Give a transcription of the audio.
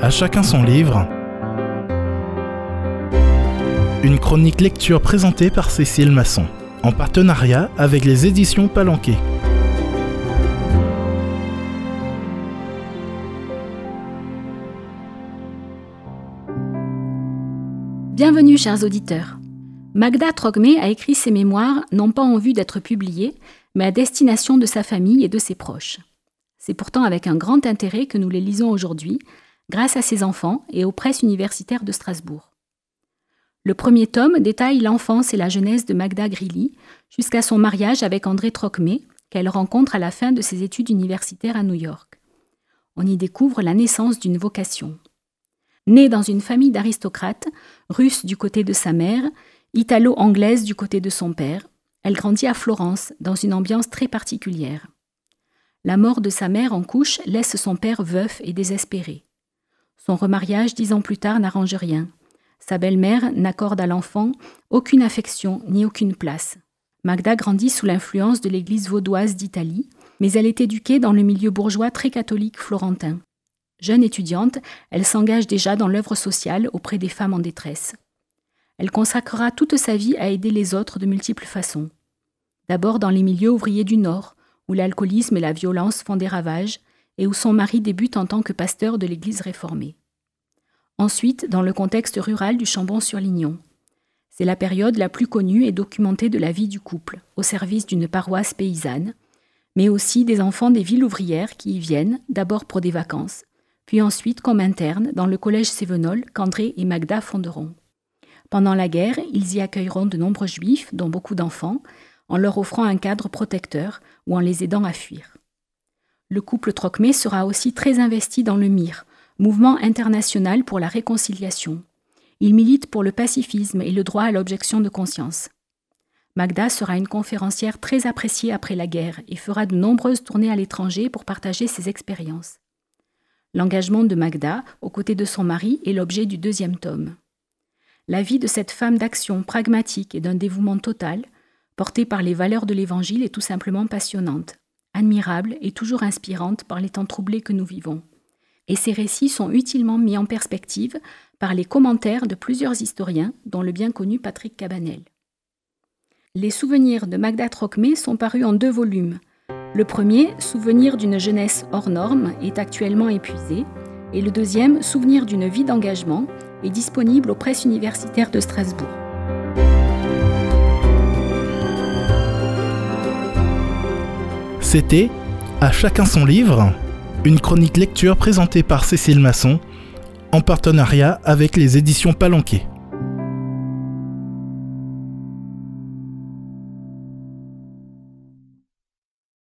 À chacun son livre. Une chronique lecture présentée par Cécile Masson, en partenariat avec les éditions Palanquet. Bienvenue chers auditeurs. Magda Trogmé a écrit ses mémoires non pas en vue d'être publiées, mais à destination de sa famille et de ses proches. C'est pourtant avec un grand intérêt que nous les lisons aujourd'hui, grâce à ses enfants et aux presses universitaires de Strasbourg. Le premier tome détaille l'enfance et la jeunesse de Magda Grilly jusqu'à son mariage avec André Trocmé, qu'elle rencontre à la fin de ses études universitaires à New York. On y découvre la naissance d'une vocation. Née dans une famille d'aristocrates, russe du côté de sa mère, italo-anglaise du côté de son père, elle grandit à Florence, dans une ambiance très particulière. La mort de sa mère en couche laisse son père veuf et désespéré. Son remariage dix ans plus tard n'arrange rien. Sa belle-mère n'accorde à l'enfant aucune affection ni aucune place. Magda grandit sous l'influence de l'Église vaudoise d'Italie, mais elle est éduquée dans le milieu bourgeois très catholique florentin. Jeune étudiante, elle s'engage déjà dans l'œuvre sociale auprès des femmes en détresse. Elle consacrera toute sa vie à aider les autres de multiples façons. D'abord dans les milieux ouvriers du Nord, où l'alcoolisme et la violence font des ravages, et où son mari débute en tant que pasteur de l'Église réformée. Ensuite, dans le contexte rural du Chambon-sur-Lignon. C'est la période la plus connue et documentée de la vie du couple, au service d'une paroisse paysanne, mais aussi des enfants des villes ouvrières qui y viennent, d'abord pour des vacances, puis ensuite comme internes dans le collège Sévenol qu'André et Magda fonderont. Pendant la guerre, ils y accueilleront de nombreux juifs, dont beaucoup d'enfants, en leur offrant un cadre protecteur ou en les aidant à fuir. Le couple Trocmé sera aussi très investi dans le MIR, mouvement international pour la réconciliation. Il milite pour le pacifisme et le droit à l'objection de conscience. Magda sera une conférencière très appréciée après la guerre et fera de nombreuses tournées à l'étranger pour partager ses expériences. L'engagement de Magda, aux côtés de son mari, est l'objet du deuxième tome. La vie de cette femme d'action pragmatique et d'un dévouement total portée par les valeurs de l'Évangile est tout simplement passionnante, admirable et toujours inspirante par les temps troublés que nous vivons. Et ces récits sont utilement mis en perspective par les commentaires de plusieurs historiens, dont le bien connu Patrick Cabanel. Les souvenirs de Magda Trocmé sont parus en deux volumes. Le premier, Souvenir d'une jeunesse hors norme, est actuellement épuisé, et le deuxième, Souvenir d'une vie d'engagement, est disponible aux presses universitaires de Strasbourg. C'était À chacun son livre, une chronique lecture présentée par Cécile Masson en partenariat avec les éditions Palanquet.